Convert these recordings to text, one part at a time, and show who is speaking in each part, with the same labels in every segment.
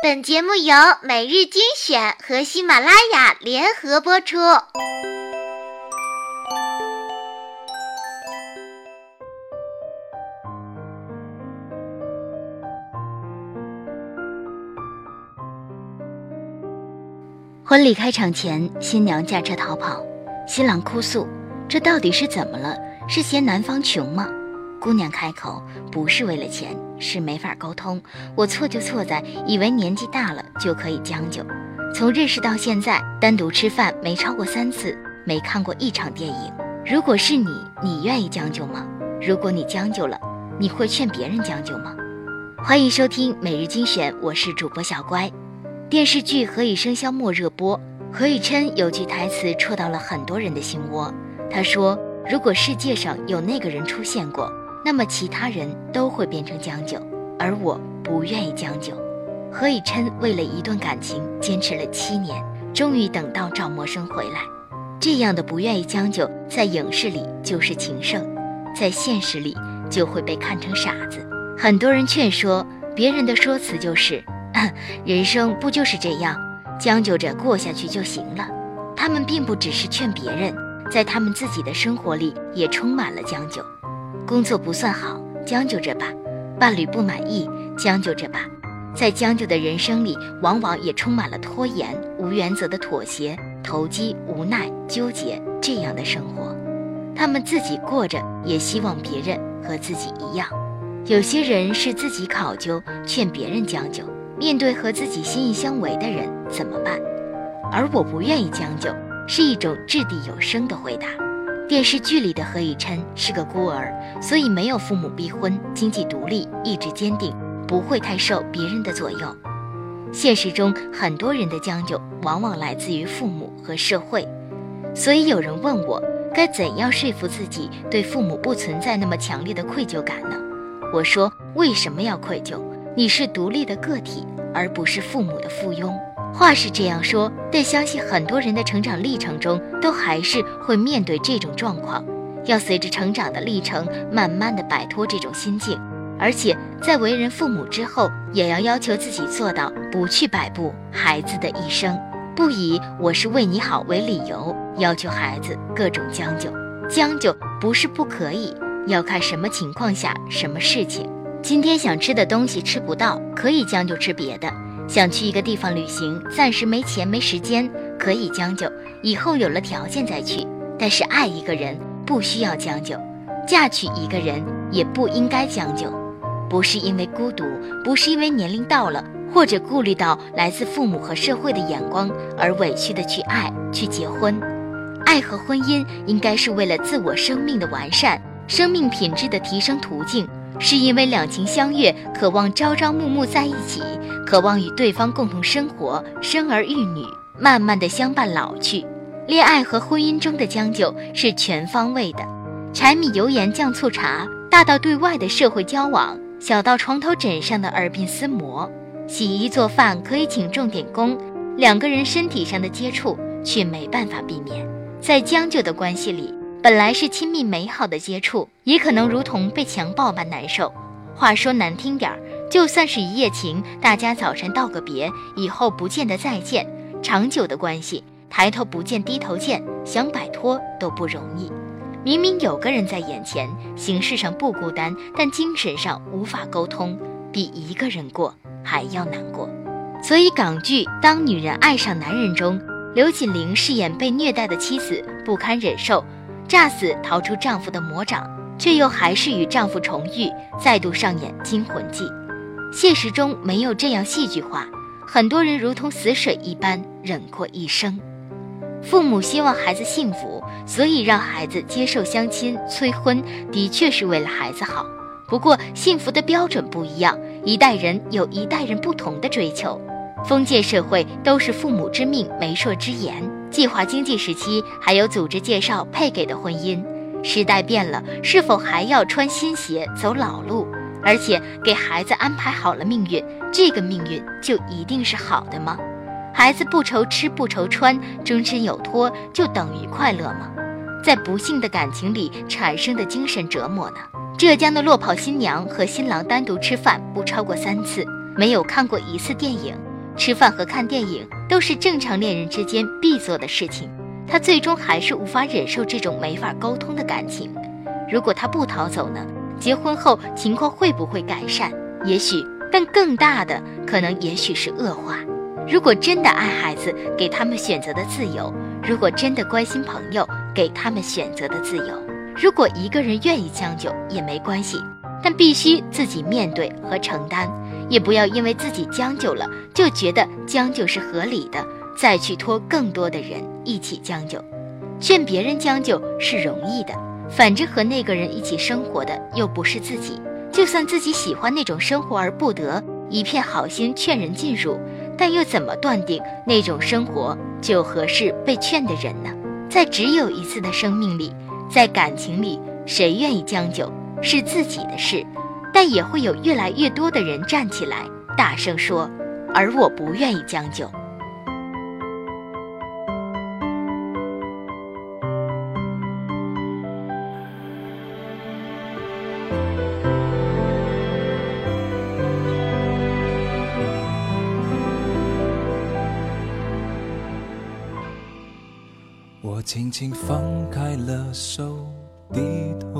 Speaker 1: 本节目由每日精选和喜马拉雅联合播出。
Speaker 2: 婚礼开场前，新娘驾车逃跑，新郎哭诉：“这到底是怎么了？是嫌男方穷吗？”姑娘开口：“不是为了钱，是没法沟通。我错就错在以为年纪大了就可以将就。从认识到现在，单独吃饭没超过三次，没看过一场电影。如果是你，你愿意将就吗？如果你将就了，你会劝别人将就吗？”欢迎收听每日精选，我是主播小乖。电视剧《何以笙箫默》热播，何以琛有句台词戳到了很多人的心窝。他说：“如果世界上有那个人出现过。”那么其他人都会变成将就，而我不愿意将就。何以琛为了一段感情坚持了七年，终于等到赵默笙回来。这样的不愿意将就，在影视里就是情圣，在现实里就会被看成傻子。很多人劝说别人的说辞就是：“人生不就是这样，将就着过下去就行了。”他们并不只是劝别人，在他们自己的生活里也充满了将就。工作不算好，将就着吧；伴侣不满意，将就着吧。在将就的人生里，往往也充满了拖延、无原则的妥协、投机、无奈、纠结这样的生活。他们自己过着，也希望别人和自己一样。有些人是自己考究，劝别人将就。面对和自己心意相违的人，怎么办？而我不愿意将就，是一种掷地有声的回答。电视剧里的何以琛是个孤儿，所以没有父母逼婚，经济独立，意志坚定，不会太受别人的左右。现实中，很多人的将就往往来自于父母和社会，所以有人问我该怎样说服自己对父母不存在那么强烈的愧疚感呢？我说：为什么要愧疚？你是独立的个体，而不是父母的附庸。话是这样说，但相信很多人的成长历程中，都还是会面对这种状况，要随着成长的历程，慢慢的摆脱这种心境，而且在为人父母之后，也要要求自己做到不去摆布孩子的一生，不以我是为你好为理由，要求孩子各种将就。将就不是不可以，要看什么情况下，什么事情。今天想吃的东西吃不到，可以将就吃别的。想去一个地方旅行，暂时没钱没时间，可以将就，以后有了条件再去。但是爱一个人不需要将就，嫁娶一个人也不应该将就，不是因为孤独，不是因为年龄到了，或者顾虑到来自父母和社会的眼光而委屈的去爱去结婚。爱和婚姻应该是为了自我生命的完善，生命品质的提升途径。是因为两情相悦，渴望朝朝暮暮在一起，渴望与对方共同生活，生儿育女，慢慢的相伴老去。恋爱和婚姻中的将就是全方位的，柴米油盐酱醋茶，大到对外的社会交往，小到床头枕上的耳鬓厮磨。洗衣做饭可以请重点工，两个人身体上的接触却没办法避免，在将就的关系里。本来是亲密美好的接触，也可能如同被强暴般难受。话说难听点儿，就算是一夜情，大家早晨道个别，以后不见得再见。长久的关系，抬头不见低头见，想摆脱都不容易。明明有个人在眼前，形式上不孤单，但精神上无法沟通，比一个人过还要难过。所以港剧《当女人爱上男人》中，刘锦玲饰演被虐待的妻子，不堪忍受。诈死逃出丈夫的魔掌，却又还是与丈夫重遇，再度上演惊魂记。现实中没有这样戏剧化，很多人如同死水一般忍过一生。父母希望孩子幸福，所以让孩子接受相亲催婚，的确是为了孩子好。不过幸福的标准不一样，一代人有一代人不同的追求。封建社会都是父母之命，媒妁之言。计划经济时期还有组织介绍配给的婚姻，时代变了，是否还要穿新鞋走老路？而且给孩子安排好了命运，这个命运就一定是好的吗？孩子不愁吃不愁穿，终身有托，就等于快乐吗？在不幸的感情里产生的精神折磨呢？浙江的落跑新娘和新郎单独吃饭不超过三次，没有看过一次电影，吃饭和看电影都是正常恋人之间必做的事情，他最终还是无法忍受这种没法沟通的感情。如果他不逃走呢？结婚后情况会不会改善？也许，但更大的可能也许是恶化。如果真的爱孩子，给他们选择的自由；如果真的关心朋友，给他们选择的自由。如果一个人愿意将就也没关系，但必须自己面对和承担。也不要因为自己将就了，就觉得将就是合理的，再去拖更多的人一起将就。劝别人将就是容易的，反正和那个人一起生活的又不是自己。就算自己喜欢那种生活而不得，一片好心劝人进入。但又怎么断定那种生活就合适被劝的人呢？在只有一次的生命里，在感情里，谁愿意将就是自己的事，但也会有越来越多的人站起来，大声说：“而我不愿意将就。”
Speaker 3: 我轻轻放开了手，低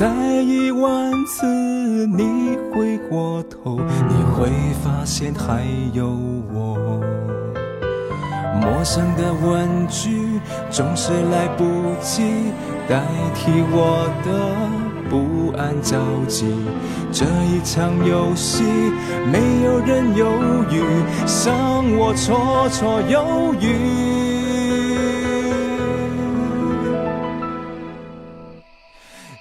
Speaker 3: 再一万次你回过头，你会发现还有我。陌生的问句总是来不及代替我的不安着急。这一场游戏，没有人犹豫，像我绰绰有余。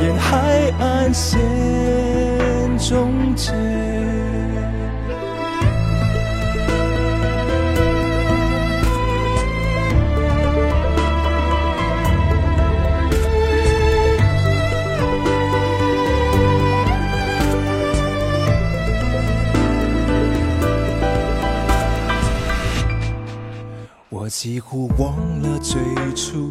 Speaker 3: 沿海岸线终结。我几乎忘了最初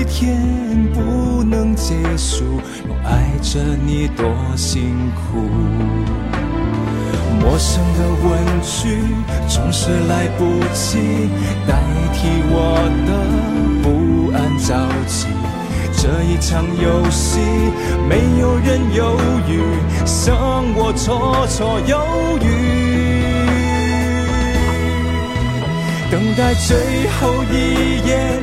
Speaker 3: 一天不能结束，我爱着你多辛苦。陌生的问句总是来不及代替我的不安着急。这一场游戏，没有人犹豫，像我绰绰有余。等待最后一眼，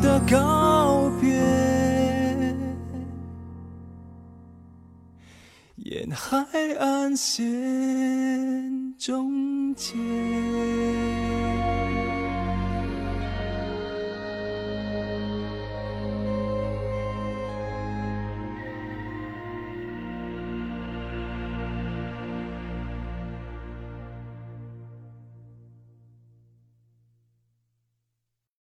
Speaker 3: 的告别，沿海岸线终结。